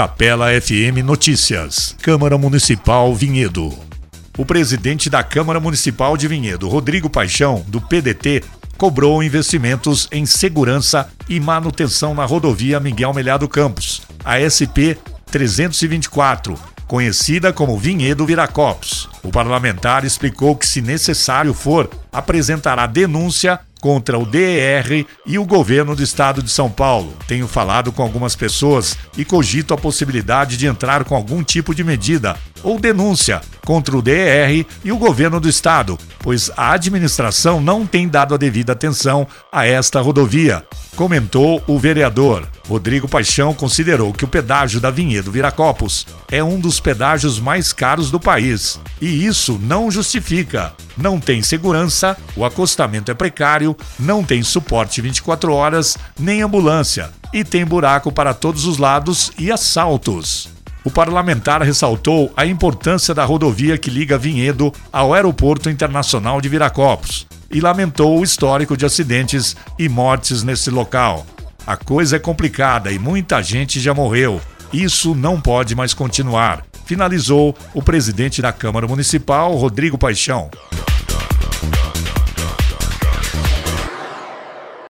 Capela FM Notícias. Câmara Municipal Vinhedo. O presidente da Câmara Municipal de Vinhedo, Rodrigo Paixão, do PDT, cobrou investimentos em segurança e manutenção na rodovia Miguel Melhado Campos, a SP 324, conhecida como Vinhedo Viracopos. O parlamentar explicou que, se necessário for, apresentará denúncia contra o DER e o governo do estado de São Paulo. Tenho falado com algumas pessoas e cogito a possibilidade de entrar com algum tipo de medida ou denúncia contra o DER e o governo do estado, pois a administração não tem dado a devida atenção a esta rodovia, comentou o vereador. Rodrigo Paixão considerou que o pedágio da Vinhedo Viracopos é um dos pedágios mais caros do país e isso não justifica. Não tem segurança, o acostamento é precário, não tem suporte 24 horas, nem ambulância e tem buraco para todos os lados e assaltos. O parlamentar ressaltou a importância da rodovia que liga Vinhedo ao Aeroporto Internacional de Viracopos e lamentou o histórico de acidentes e mortes nesse local. A coisa é complicada e muita gente já morreu. Isso não pode mais continuar, finalizou o presidente da Câmara Municipal, Rodrigo Paixão.